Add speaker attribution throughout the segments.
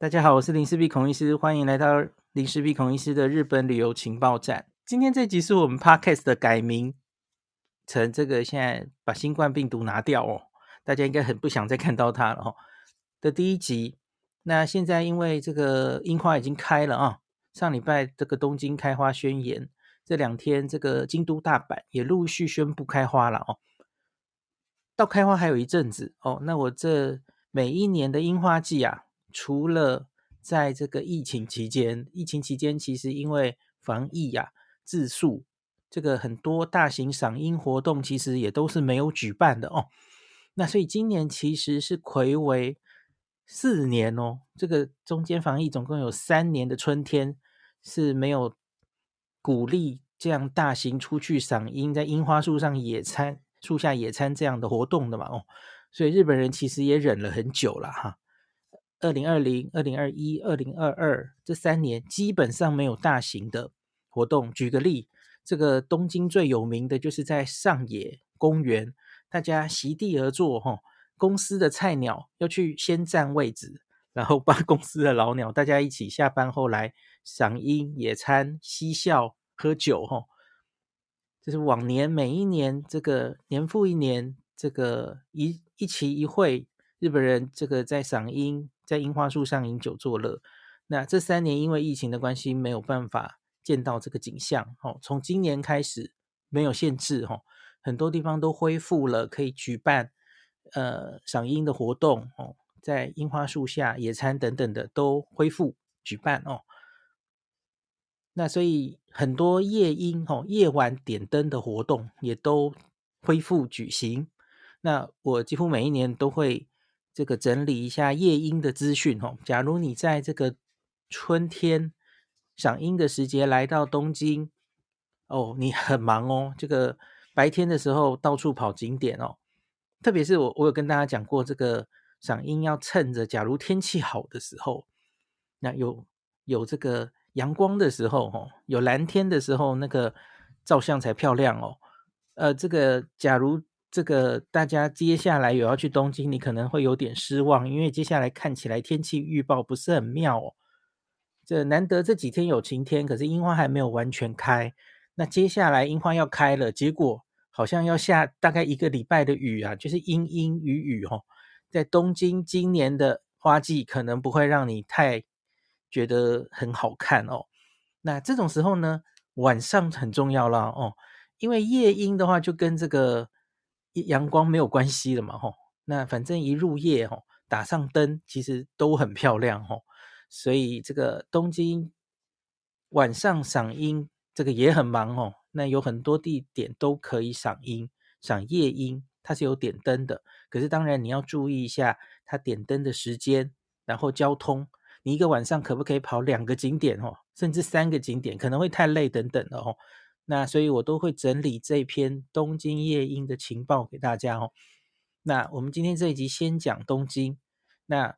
Speaker 1: 大家好，我是林氏璧孔医师，欢迎来到林氏璧孔医师的日本旅游情报站。今天这集是我们 Podcast 的改名成这个，现在把新冠病毒拿掉哦，大家应该很不想再看到它了哦。的第一集，那现在因为这个樱花已经开了啊，上礼拜这个东京开花宣言，这两天这个京都、大阪也陆续宣布开花了哦。到开花还有一阵子哦，那我这每一年的樱花季啊。除了在这个疫情期间，疫情期间其实因为防疫呀、啊、自肃，这个很多大型赏樱活动其实也都是没有举办的哦。那所以今年其实是睽违四年哦，这个中间防疫总共有三年的春天是没有鼓励这样大型出去赏樱，在樱花树上野餐、树下野餐这样的活动的嘛哦。所以日本人其实也忍了很久了哈。二零二零、二零二一、二零二二这三年基本上没有大型的活动。举个例，这个东京最有名的就是在上野公园，大家席地而坐，哈，公司的菜鸟要去先占位置，然后帮公司的老鸟，大家一起下班后来赏樱、野餐、嬉笑、喝酒，哈，这是往年每一年这个年复一年这个一一期一会，日本人这个在赏樱。在樱花树上饮酒作乐，那这三年因为疫情的关系，没有办法见到这个景象。哦，从今年开始没有限制，哈，很多地方都恢复了可以举办呃赏樱的活动，哦，在樱花树下野餐等等的都恢复举办哦。那所以很多夜樱哦，夜晚点灯的活动也都恢复举行。那我几乎每一年都会。这个整理一下夜莺的资讯哦。假如你在这个春天赏樱的时节来到东京哦，你很忙哦。这个白天的时候到处跑景点哦，特别是我我有跟大家讲过，这个赏樱要趁着假如天气好的时候，那有有这个阳光的时候哦，有蓝天的时候，那个照相才漂亮哦。呃，这个假如。这个大家接下来有要去东京，你可能会有点失望，因为接下来看起来天气预报不是很妙哦。这难得这几天有晴天，可是樱花还没有完全开。那接下来樱花要开了，结果好像要下大概一个礼拜的雨啊，就是阴阴雨雨哦。在东京今年的花季可能不会让你太觉得很好看哦。那这种时候呢，晚上很重要了哦，因为夜莺的话就跟这个。阳光没有关系的嘛，吼，那反正一入夜，吼，打上灯，其实都很漂亮，吼，所以这个东京晚上赏樱，这个也很忙，哦，那有很多地点都可以赏樱，赏夜樱，它是有点灯的，可是当然你要注意一下它点灯的时间，然后交通，你一个晚上可不可以跑两个景点，哦，甚至三个景点，可能会太累等等的，哦。那所以，我都会整理这篇东京夜莺的情报给大家哦。那我们今天这一集先讲东京，那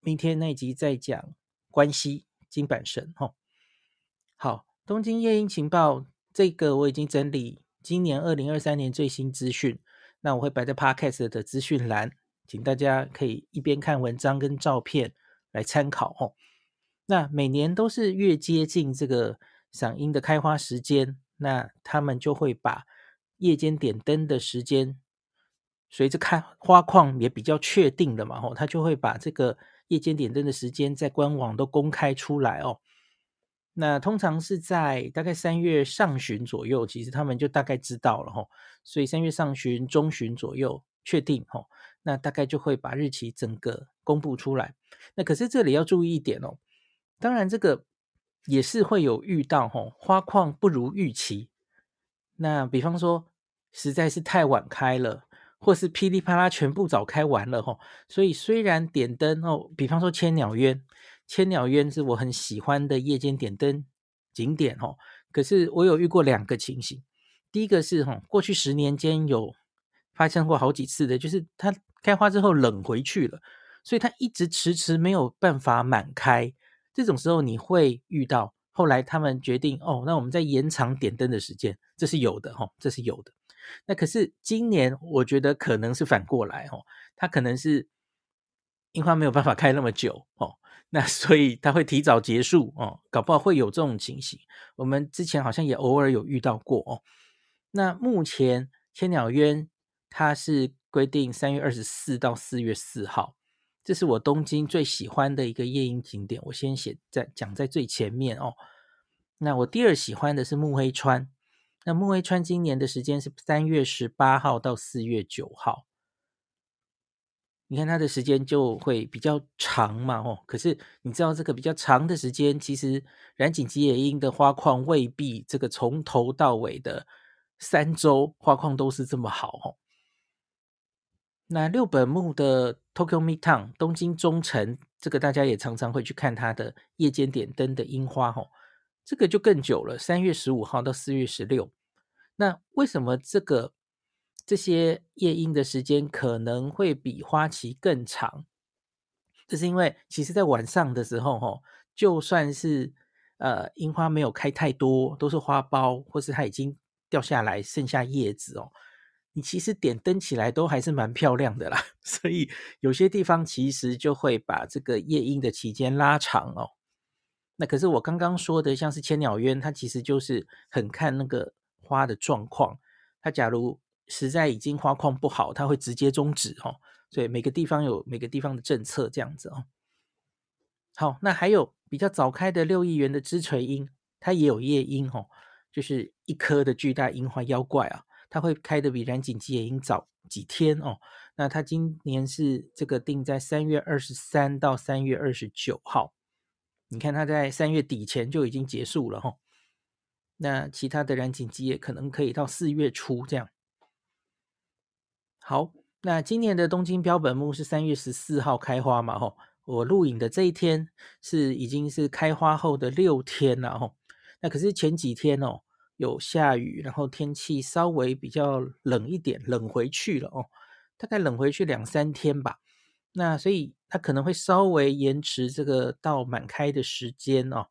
Speaker 1: 明天那一集再讲关西金阪神哦。好，东京夜莺情报这个我已经整理今年二零二三年最新资讯，那我会摆在 Podcast 的资讯栏，请大家可以一边看文章跟照片来参考哦。那每年都是越接近这个赏樱的开花时间。那他们就会把夜间点灯的时间，随着看花况也比较确定了嘛，吼，他就会把这个夜间点灯的时间在官网都公开出来哦。那通常是在大概三月上旬左右，其实他们就大概知道了吼，所以三月上旬、中旬左右确定吼，那大概就会把日期整个公布出来。那可是这里要注意一点哦，当然这个。也是会有遇到吼，花况不如预期。那比方说，实在是太晚开了，或是噼里啪啦全部早开完了吼。所以虽然点灯哦，比方说千鸟渊，千鸟渊是我很喜欢的夜间点灯景点哦。可是我有遇过两个情形，第一个是吼，过去十年间有发生过好几次的，就是它开花之后冷回去了，所以它一直迟迟没有办法满开。这种时候你会遇到，后来他们决定哦，那我们再延长点灯的时间，这是有的哈、哦，这是有的。那可是今年我觉得可能是反过来哦，它可能是樱花没有办法开那么久哦，那所以它会提早结束哦，搞不好会有这种情形。我们之前好像也偶尔有遇到过哦。那目前千鸟渊它是规定三月二十四到四月四号，这是我东京最喜欢的一个夜莺景点，我先写在讲在最前面哦。那我第二喜欢的是木黑川，那木黑川今年的时间是三月十八号到四月九号。你看它的时间就会比较长嘛，哦，可是你知道这个比较长的时间，其实染井吉野樱的花况未必这个从头到尾的三周花况都是这么好哦。那六本木的 Tokyo Midtown 东京中城，这个大家也常常会去看它的夜间点灯的樱花哦，这个就更久了，三月十五号到四月十六。那为什么这个？这些夜莺的时间可能会比花期更长，这是因为其实在晚上的时候，哦，就算是呃樱花没有开太多，都是花苞，或是它已经掉下来剩下叶子哦，你其实点灯起来都还是蛮漂亮的啦。所以有些地方其实就会把这个夜莺的期间拉长哦。那可是我刚刚说的，像是千鸟渊，它其实就是很看那个花的状况，它假如。实在已经花况不好，它会直接终止哦。所以每个地方有每个地方的政策这样子哦。好，那还有比较早开的六亿元的枝垂樱，它也有夜莺哦，就是一颗的巨大樱花妖怪啊，它会开的比染井吉野樱早几天哦。那它今年是这个定在三月二十三到三月二十九号，你看它在三月底前就已经结束了哈、哦。那其他的染井吉也可能可以到四月初这样。好，那今年的东京标本木是三月十四号开花嘛？吼，我录影的这一天是已经是开花后的六天了吼。那可是前几天哦，有下雨，然后天气稍微比较冷一点，冷回去了哦，大概冷回去两三天吧。那所以它可能会稍微延迟这个到满开的时间哦。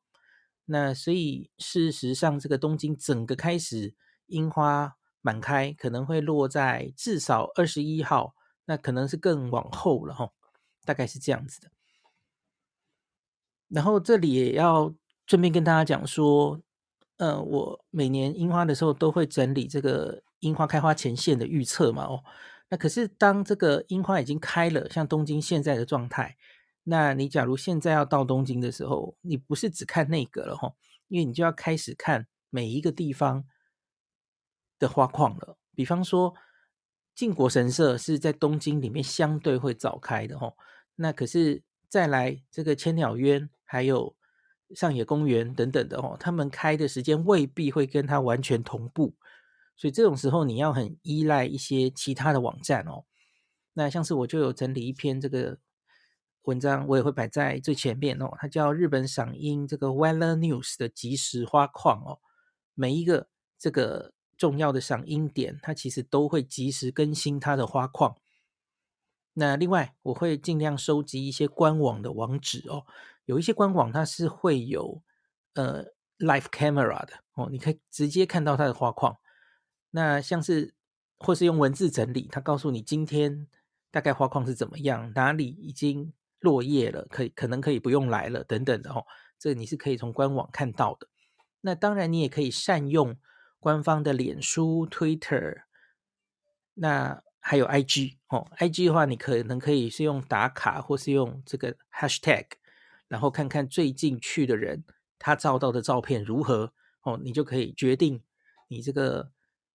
Speaker 1: 那所以事实上，这个东京整个开始樱花。满开可能会落在至少二十一号，那可能是更往后了哈，大概是这样子的。然后这里也要顺便跟大家讲说，呃，我每年樱花的时候都会整理这个樱花开花前线的预测嘛，哦，那可是当这个樱花已经开了，像东京现在的状态，那你假如现在要到东京的时候，你不是只看那个了哈，因为你就要开始看每一个地方。的花况了，比方说靖国神社是在东京里面相对会早开的吼，那可是再来这个千鸟渊还有上野公园等等的哦，他们开的时间未必会跟它完全同步，所以这种时候你要很依赖一些其他的网站哦。那像是我就有整理一篇这个文章，我也会摆在最前面哦，它叫日本赏樱这个 Weather News 的即时花况哦，每一个这个。重要的赏樱点，它其实都会及时更新它的花况。那另外，我会尽量收集一些官网的网址哦。有一些官网它是会有呃 live camera 的哦，你可以直接看到它的花况。那像是或是用文字整理，它告诉你今天大概花况是怎么样，哪里已经落叶了，可以可能可以不用来了等等的哦。这你是可以从官网看到的。那当然，你也可以善用。官方的脸书、Twitter，那还有 IG 哦。IG 的话，你可能可以是用打卡，或是用这个 Hashtag，然后看看最近去的人他照到的照片如何哦，你就可以决定你这个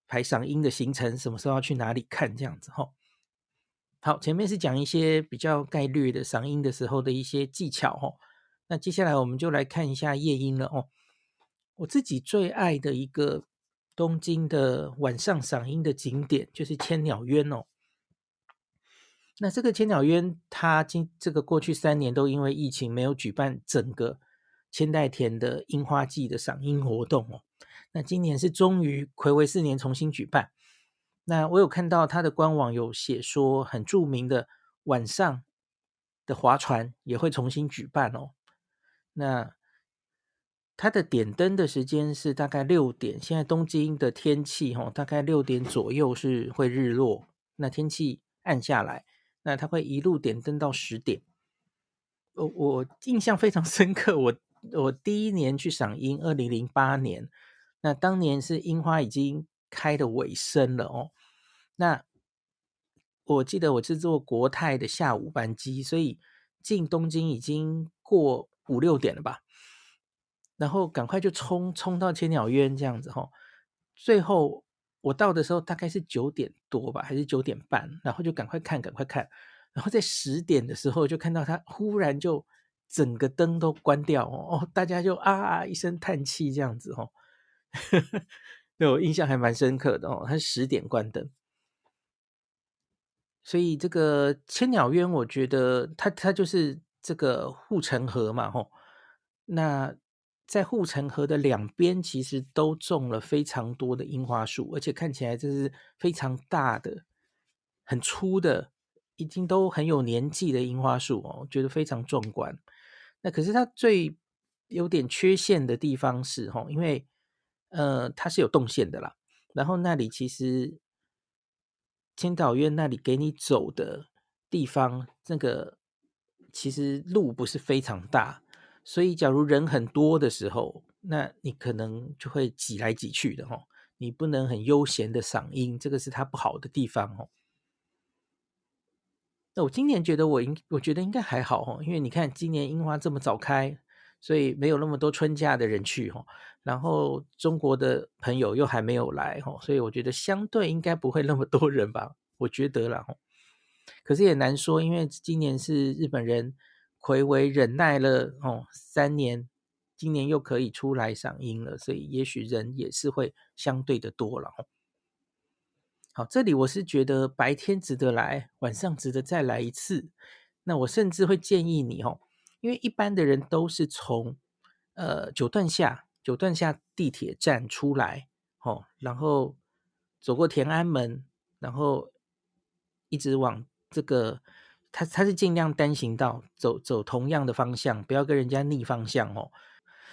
Speaker 1: 排赏樱的行程什么时候要去哪里看这样子哈、哦。好，前面是讲一些比较概略的赏樱的时候的一些技巧哦。那接下来我们就来看一下夜樱了哦。我自己最爱的一个。东京的晚上赏樱的景点就是千鸟渊哦。那这个千鸟渊，它今这个过去三年都因为疫情没有举办整个千代田的樱花季的赏樱活动哦。那今年是终于睽违四年重新举办。那我有看到它的官网有写说，很著名的晚上的划船也会重新举办哦。那它的点灯的时间是大概六点，现在东京的天气哈，大概六点左右是会日落，那天气暗下来，那它会一路点灯到十点。我我印象非常 深刻，我我第一年去赏樱，二零零八年，那当年是樱花已经开的尾声了哦。那我记得我是坐国泰的下午班机，所以进东京已经过五六点了吧，然后赶快就冲冲到千鸟渊这样子哈、哦。最后我到的时候大概是九点多吧，还是九点半，然后就赶快看，赶快看。然后在十点的时候，就看到它忽然就整个灯都关掉哦，大家就啊一声叹气这样子哦，对我印象还蛮深刻的哦。它是十点关灯，所以这个千鸟渊，我觉得它它就是这个护城河嘛吼。那在护城河的两边，其实都种了非常多的樱花树，而且看起来这是非常大的、很粗的。已经都很有年纪的樱花树哦，觉得非常壮观。那可是它最有点缺陷的地方是哦，因为呃它是有动线的啦，然后那里其实千岛院那里给你走的地方，那个其实路不是非常大，所以假如人很多的时候，那你可能就会挤来挤去的哦，你不能很悠闲的赏樱，这个是它不好的地方哦。那我今年觉得我应，我觉得应该还好哦，因为你看今年樱花这么早开，所以没有那么多春假的人去哦。然后中国的朋友又还没有来哦，所以我觉得相对应该不会那么多人吧，我觉得啦。可是也难说，因为今年是日本人睽违忍耐了哦三年，今年又可以出来赏樱了，所以也许人也是会相对的多了。好，这里我是觉得白天值得来，晚上值得再来一次。那我甚至会建议你哦，因为一般的人都是从呃九段下九段下地铁站出来，哦，然后走过天安门，然后一直往这个，他他是尽量单行道走走同样的方向，不要跟人家逆方向哦，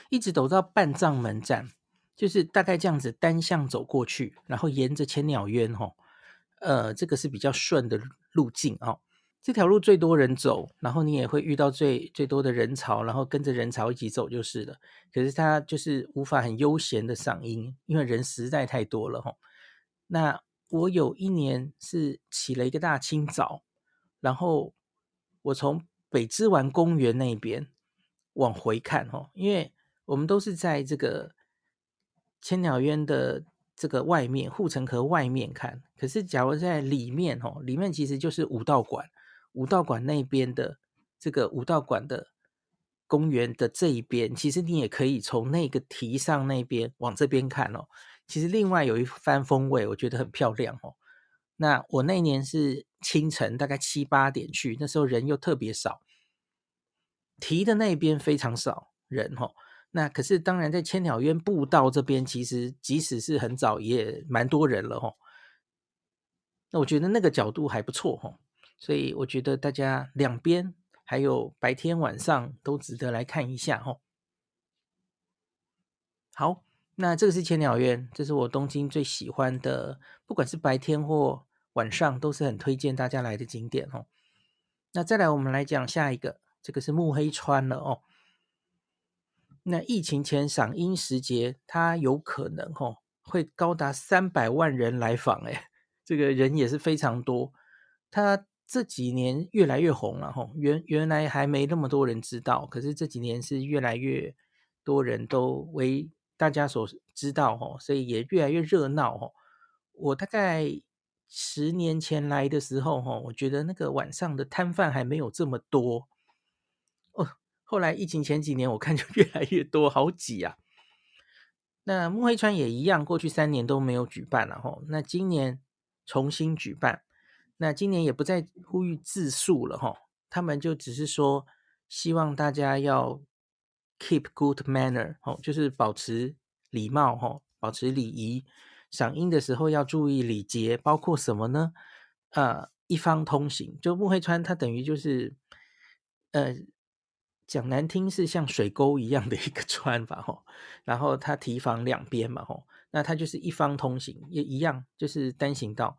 Speaker 1: 一直走到半藏门站。就是大概这样子单向走过去，然后沿着千鸟渊哈，呃，这个是比较顺的路径哦。这条路最多人走，然后你也会遇到最最多的人潮，然后跟着人潮一起走就是了。可是他就是无法很悠闲的赏樱，因为人实在太多了哈。那我有一年是起了一个大清早，然后我从北之丸公园那边往回看哦，因为我们都是在这个。千鸟渊的这个外面护城河外面看，可是假如在里面哦，里面其实就是武道馆，武道馆那边的这个武道馆的公园的这一边，其实你也可以从那个堤上那边往这边看哦。其实另外有一番风味，我觉得很漂亮哦。那我那年是清晨大概七八点去，那时候人又特别少，提的那边非常少人哦。那可是当然，在千鸟渊步道这边，其实即使是很早，也蛮多人了哈。那我觉得那个角度还不错哈，所以我觉得大家两边还有白天晚上都值得来看一下哈。好，那这个是千鸟渊，这是我东京最喜欢的，不管是白天或晚上，都是很推荐大家来的景点哦。那再来，我们来讲下一个，这个是木黑川了哦。那疫情前赏樱时节，它有可能哦会高达三百万人来访，哎，这个人也是非常多。它这几年越来越红了吼，原原来还没那么多人知道，可是这几年是越来越多人都为大家所知道哦，所以也越来越热闹哦。我大概十年前来的时候吼，我觉得那个晚上的摊贩还没有这么多哦。后来疫情前几年，我看就越来越多，好挤啊。那木黑川也一样，过去三年都没有举办了哈。那今年重新举办，那今年也不再呼吁自肃了哈。他们就只是说，希望大家要 keep good manner，就是保持礼貌哈，保持礼仪。赏樱的时候要注意礼节，包括什么呢？呃，一方通行，就木黑川它等于就是呃。讲难听是像水沟一样的一个川吧，吼，然后它提防两边嘛，吼，那它就是一方通行，也一样，就是单行道，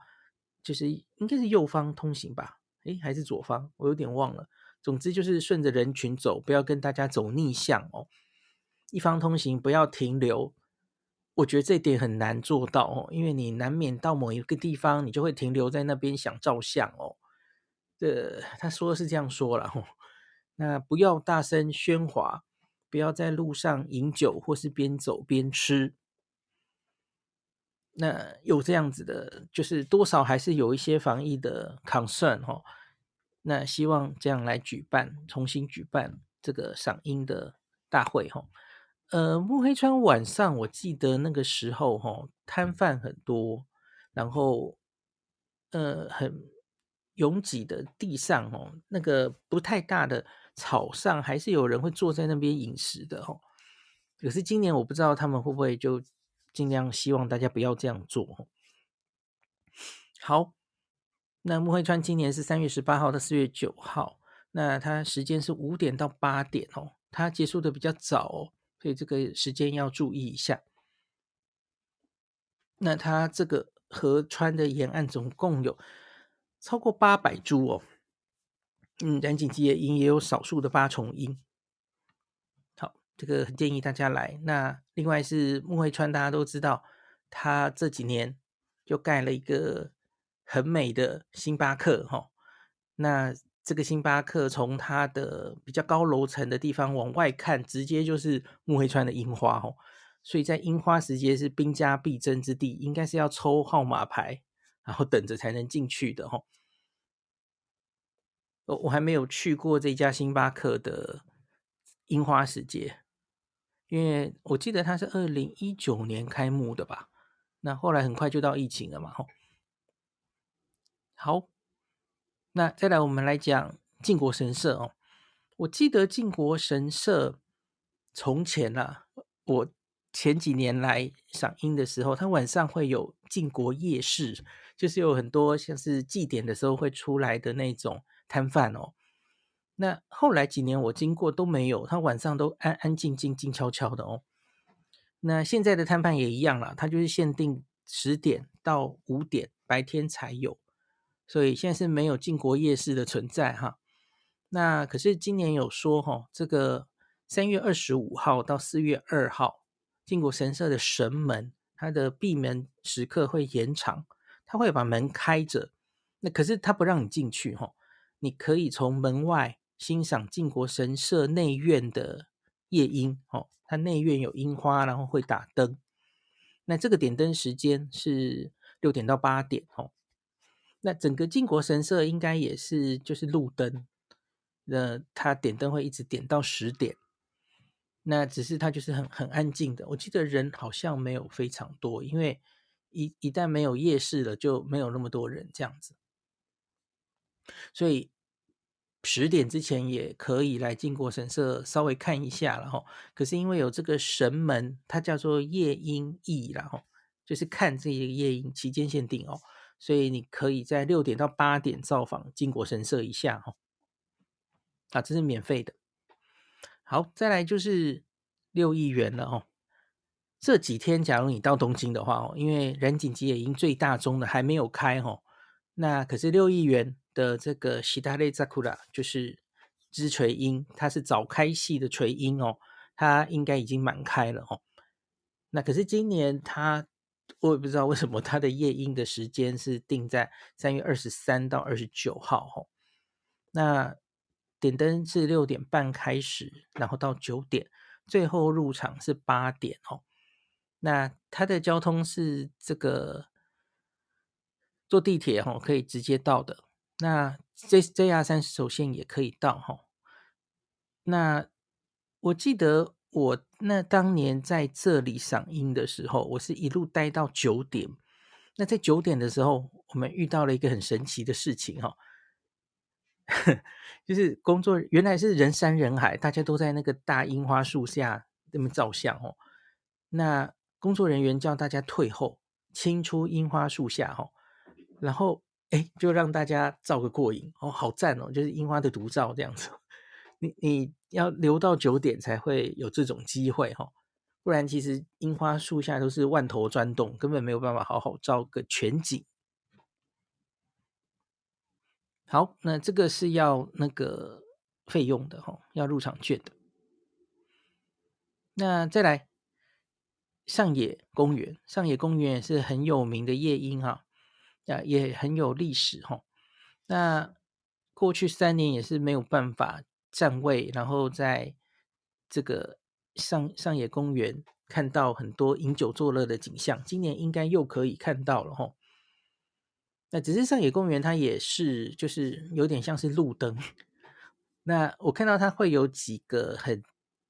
Speaker 1: 就是应该是右方通行吧，诶，还是左方，我有点忘了，总之就是顺着人群走，不要跟大家走逆向哦。一方通行，不要停留。我觉得这点很难做到哦，因为你难免到某一个地方，你就会停留在那边想照相哦。这他说的是这样说了哦。那不要大声喧哗，不要在路上饮酒或是边走边吃。那有这样子的，就是多少还是有一些防疫的 concern 哦。那希望这样来举办，重新举办这个赏樱的大会哦。呃，木黑川晚上我记得那个时候哈，摊贩很多，然后呃很拥挤的地上哦，那个不太大的草上，还是有人会坐在那边饮食的哦。可是今年我不知道他们会不会就尽量希望大家不要这样做。好，那木黑川今年是三月十八号到四月九号，那它时间是五点到八点哦，它结束的比较早哦。所以这个时间要注意一下。那它这个河川的沿岸总共有超过八百株哦。嗯，染井吉野樱也有少数的八重樱。好，这个很建议大家来。那另外是木黑川，大家都知道，它这几年就盖了一个很美的星巴克哈、哦。那这个星巴克从它的比较高楼层的地方往外看，直接就是木黑川的樱花哦，所以在樱花时节是兵家必争之地，应该是要抽号码牌，然后等着才能进去的哦。我我还没有去过这家星巴克的樱花时节，因为我记得它是二零一九年开幕的吧，那后来很快就到疫情了嘛，好。那再来，我们来讲靖国神社哦。我记得靖国神社从前啊，我前几年来赏樱的时候，它晚上会有靖国夜市，就是有很多像是祭典的时候会出来的那种摊贩哦。那后来几年我经过都没有，它晚上都安安静静、静悄悄的哦。那现在的摊贩也一样啦，它就是限定十点到五点，白天才有。所以现在是没有靖国夜市的存在哈，那可是今年有说哈，这个三月二十五号到四月二号，靖国神社的神门它的闭门时刻会延长，它会把门开着，那可是它不让你进去哈，你可以从门外欣赏靖国神社内院的夜樱哦，它内院有樱花，然后会打灯，那这个点灯时间是六点到八点哦。那整个靖国神社应该也是就是路灯，那它点灯会一直点到十点，那只是它就是很很安静的。我记得人好像没有非常多，因为一一旦没有夜市了，就没有那么多人这样子。所以十点之前也可以来靖国神社稍微看一下了哈。可是因为有这个神门，它叫做夜樱伋，然后就是看这个夜莺期间限定哦。所以你可以在六点到八点造访靖国神社一下哈，啊，这是免费的。好，再来就是六义园了哦。这几天假如你到东京的话哦，因为染井吉野樱最大宗的还没有开哈，那可是六义园的这个しだれ桜就是枝垂樱，它是早开系的垂樱哦，它应该已经满开了哦。那可是今年它。 我也不知道为什么它的夜莺的时间是定在三月二十三到二十九号吼，那点灯是六点半开始，然后到九点，最后入场是八点哦。那它的交通是这个坐地铁吼可以直接到的，那 J JR 三十手线也可以到吼。那我记得。我那当年在这里赏樱的时候，我是一路待到九点。那在九点的时候，我们遇到了一个很神奇的事情哈，就是工作原来是人山人海，大家都在那个大樱花树下那么照相哦。那工作人员叫大家退后，清出樱花树下哈，然后哎，就让大家照个过瘾哦，好赞哦，就是樱花的独照这样子。你你要留到九点才会有这种机会哈，不然其实樱花树下都是万头钻动，根本没有办法好好照个全景。好，那这个是要那个费用的哈，要入场券的。那再来上野公园，上野公园也是很有名的夜莺哈，啊也很有历史哈。那过去三年也是没有办法站位，然后在这个上上野公园看到很多饮酒作乐的景象，今年应该又可以看到了哈。那只是上野公园它也是就是有点像是路灯，那我看到它会有几个很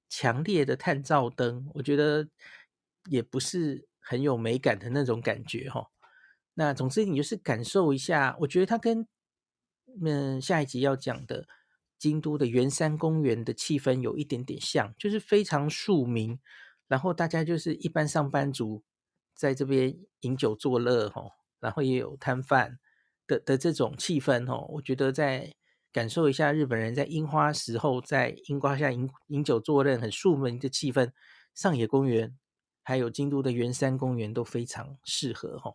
Speaker 1: 强烈的探照灯，我觉得也不是很有美感的那种感觉哈。那总之你就是感受一下，我觉得它跟嗯下一集要讲的京都的圆山公园的气氛有一点点像，就是非常庶民，然后大家就是一般上班族在这边饮酒作乐哈。然后也有摊贩的的这种气氛哦，我觉得在感受一下日本人在樱花时候在樱花下饮饮酒作乐很庶民的气氛，上野公园还有京都的圆山公园都非常适合哈。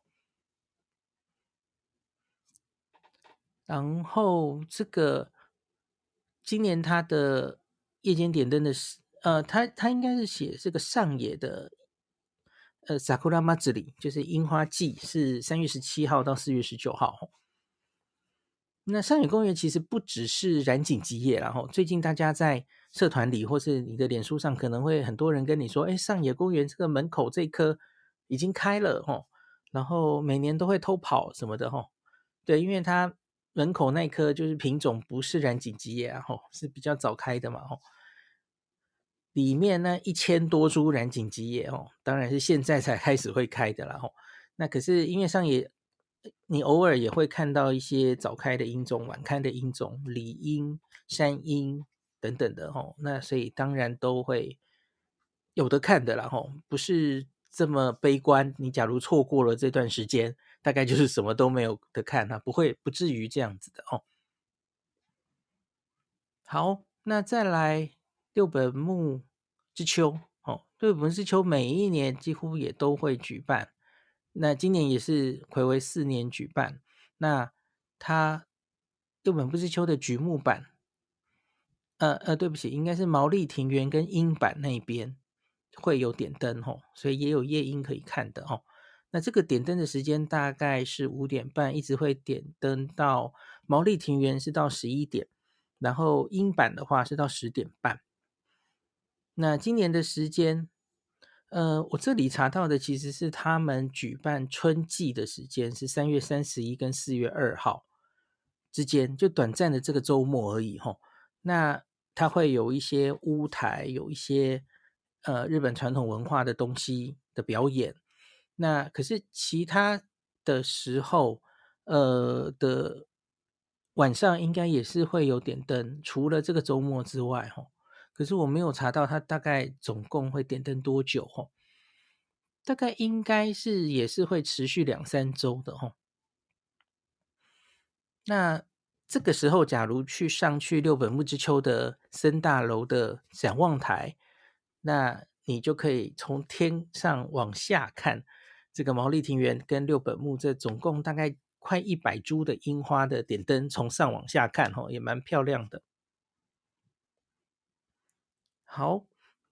Speaker 1: 然后这个今年他的夜间点灯的是呃，他他应该是写这个上野的。呃，Sakura Matsuri 就是樱花季，是三月十七号到四月十九号。那上野公园其实不只是染井吉野，然后最近大家在社团里或是你的脸书上，可能会很多人跟你说，哎，上野公园这个门口这棵已经开了吼，然后每年都会偷跑什么的吼。对，因为它门口那棵就是品种不是染井吉野啊，吼，是比较早开的嘛，吼。里面那一千多株染井吉野哦，当然是现在才开始会开的啦吼。那可是音乐上也，你偶尔也会看到一些早开的樱种、晚开的樱种、里樱、山樱等等的吼。那所以当然都会有得看的啦吼，不是这么悲观。你假如错过了这段时间，大概就是什么都没有的看啊，不会不至于这样子的哦。好，那再来。六本木之秋，哦，六本木之秋每一年几乎也都会举办，那今年也是睽违四年举办。那它六本木之秋的櫸木版，呃呃，对不起，应该是毛利庭园跟樱版那边会有点灯哦，所以也有夜樱可以看的哦。那这个点灯的时间大概是五点半，一直会点灯到毛利庭园是到十一点，然后樱坂的话是到十点半。那今年的时间，呃，我这里查到的其实是他们举办春季的时间是三月三十一跟四月二号之间，就短暂的这个周末而已吼。那它会有一些屋台，有一些呃日本传统文化的东西的表演。那可是其他的时候，呃的晚上应该也是会有点灯，除了这个周末之外哈。可是我没有查到它大概总共会点灯多久吼，大概应该是也是会持续两三周的吼。那这个时候，假如去上去六本木之丘的森大楼的展望台，那你就可以从天上往下看这个毛利庭园跟六本木这总共大概快一百株的樱花的点灯，从上往下看吼，也蛮漂亮的。好，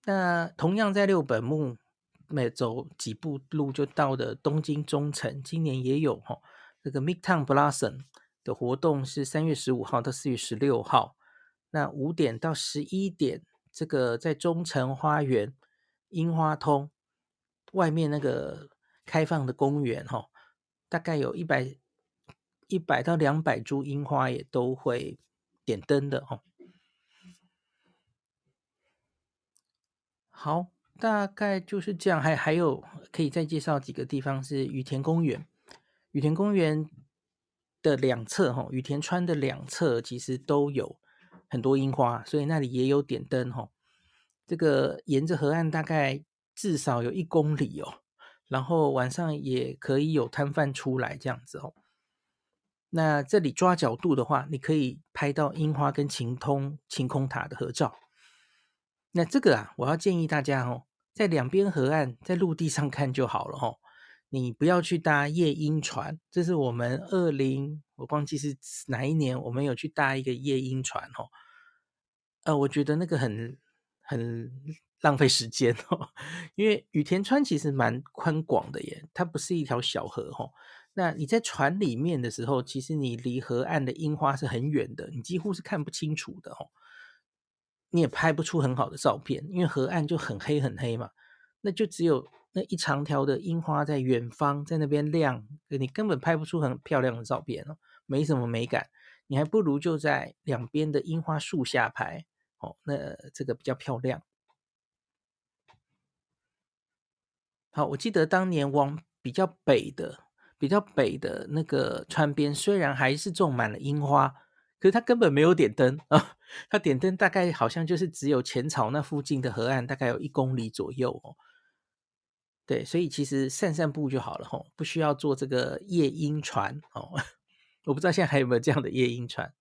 Speaker 1: 那同样在六本木，每走几步路就到的东京中城，今年也有哈，这个 Midtown Blossom 的活动是三月十五号到四月十六号，那五点到十一点，这个在中城花园樱花通外面那个开放的公园哈，大概有一百一百到两百株樱花也都会点灯的哈。好，大概就是这样。还还有可以再介绍几个地方是羽田公园。羽田公园的两侧，哈，羽田川的两侧其实都有很多樱花，所以那里也有点灯，哈。这个沿着河岸大概至少有一公里哦，然后晚上也可以有摊贩出来这样子哦。那这里抓角度的话，你可以拍到樱花跟晴通晴空塔的合照。那这个啊，我要建议大家哦，在两边河岸，在陆地上看就好了哦。你不要去搭夜樱船，这是我们二零，我忘记是哪一年，我们有去搭一个夜樱船哦。呃，我觉得那个很很浪费时间哦，因为雨田川其实蛮宽广的耶，它不是一条小河哦。那你在船里面的时候，其实你离河岸的樱花是很远的，你几乎是看不清楚的哦。你也拍不出很好的照片，因为河岸就很黑很黑嘛，那就只有那一长条的樱花在远方，在那边亮，你根本拍不出很漂亮的照片哦，没什么美感。你还不如就在两边的樱花树下拍哦，那这个比较漂亮。好，我记得当年往比较北的。比较北的那个川边，虽然还是种满了樱花，可是它根本没有点灯啊！它点灯大概好像就是只有浅草那附近的河岸，大概有一公里左右哦。对，所以其实散散步就好了吼，不需要坐这个夜樱船哦。我不知道现在还有没有这样的夜樱船。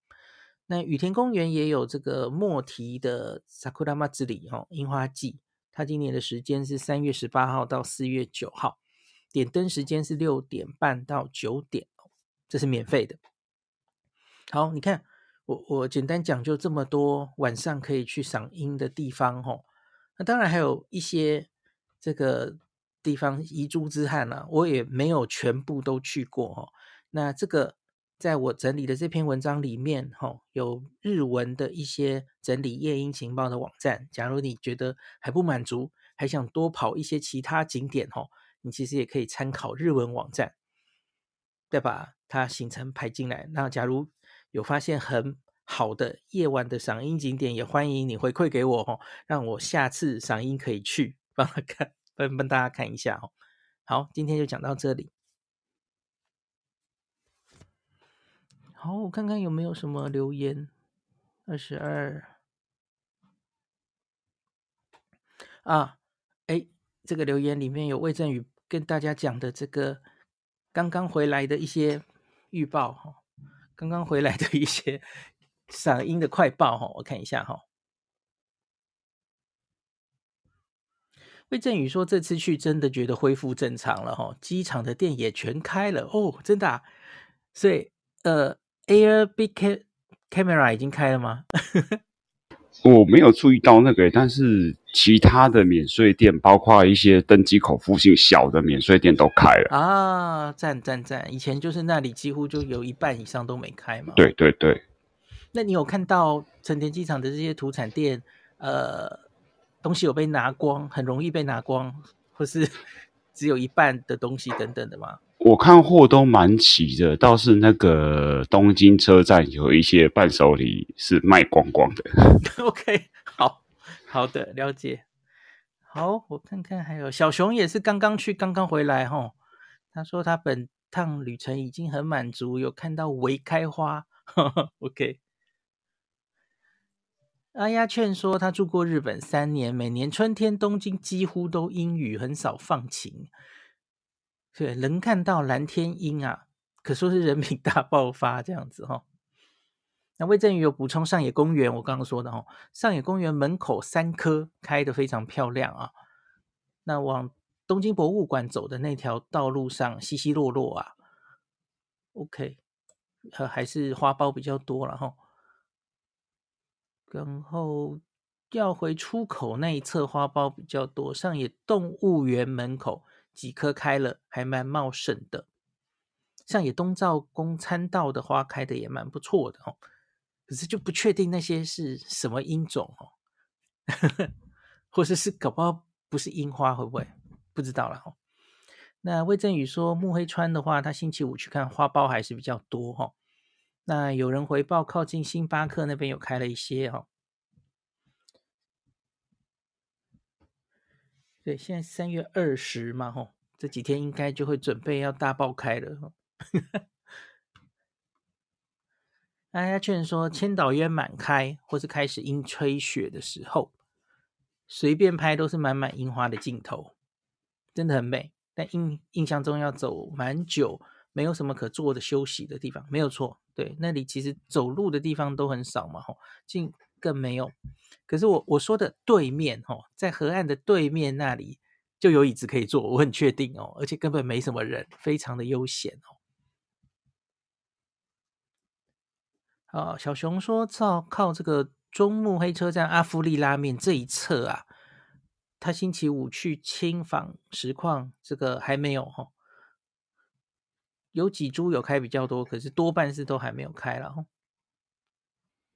Speaker 1: 那羽田公园也有这个莫提的 Sakura Matsuri 哦，樱花季，它今年的时间是三月十八号到四月九号。点灯时间是六点半到九点，这是免费的。好，你看我我简单讲就这么多晚上可以去赏樱的地方哦。那当然还有一些这个地方遗珠之憾呢，我也没有全部都去过哈。那这个在我整理的这篇文章里面哈，有日文的一些整理夜莺情报的网站。假如你觉得还不满足，还想多跑一些其他景点吼。你其实也可以参考日文网站，再把它行程排进来。那假如有发现很好的夜晚的赏樱景点，也欢迎你回馈给我哦，让我下次赏樱可以去帮他看，帮帮大家看一下哦。好，今天就讲到这里。好，我看看有没有什么留言。二十二啊，哎。这个留言里面有魏振宇跟大家讲的这个刚刚回来的一些预报哈，刚刚回来的一些嗓音的快报哈，我看一下哈。魏振宇说这次去真的觉得恢复正常了哈，机场的店也全开了哦，真的啊，所以呃，Air Big Camera 已经开了吗？
Speaker 2: 我没有注意到那个，但是其他的免税店，包括一些登机口附近小的免税店都开了
Speaker 1: 啊！赞赞赞！以前就是那里几乎就有一半以上都没开嘛。
Speaker 2: 对对对。
Speaker 1: 那你有看到成田机场的这些土产店，呃，东西有被拿光，很容易被拿光，或是 只有一半的东西等等的吗？
Speaker 2: 我看货都蛮齐的，倒是那个东京车站有一些伴手礼是卖光光的。
Speaker 1: OK，好好的了解。好，我看看还有小熊也是刚刚去，刚刚回来哈。他说他本趟旅程已经很满足，有看到微开花。OK。阿丫劝说他住过日本三年，每年春天东京几乎都阴雨，很少放晴。对，能看到蓝天樱啊，可说是人品大爆发这样子哈、哦。那魏振宇有补充上野公园，我刚刚说的哈、哦，上野公园门口三棵开得非常漂亮啊。那往东京博物馆走的那条道路上稀稀落落啊。OK，呃，还是花苞比较多了哈。然后要回出口那一侧花苞比较多，上野动物园门口。几棵开了，还蛮茂盛的。像野东照宫参道的花开的也蛮不错的哦，可是就不确定那些是什么樱种哦，或者是搞不好不是樱花，会不会不知道了哦。那魏振宇说木黑川的话，他星期五去看花苞还是比较多哈。那有人回报靠近星巴克那边有开了一些哈。对，现在三月二十嘛，吼，这几天应该就会准备要大爆开了，吼。大家劝说千岛约满开或是开始樱吹雪的时候，随便拍都是满满樱花的镜头，真的很美。但印印象中要走蛮久，没有什么可坐的休息的地方，没有错。对，那里其实走路的地方都很少嘛，吼，近更没有。可是我我说的对面哦，在河岸的对面那里就有椅子可以坐，我很确定哦，而且根本没什么人，非常的悠闲哦。啊，小熊说靠靠这个中目黑车站阿夫利拉面这一侧啊，他星期五去亲访实况，这个还没有哈。有几株有开比较多，可是多半是都还没有开了哈。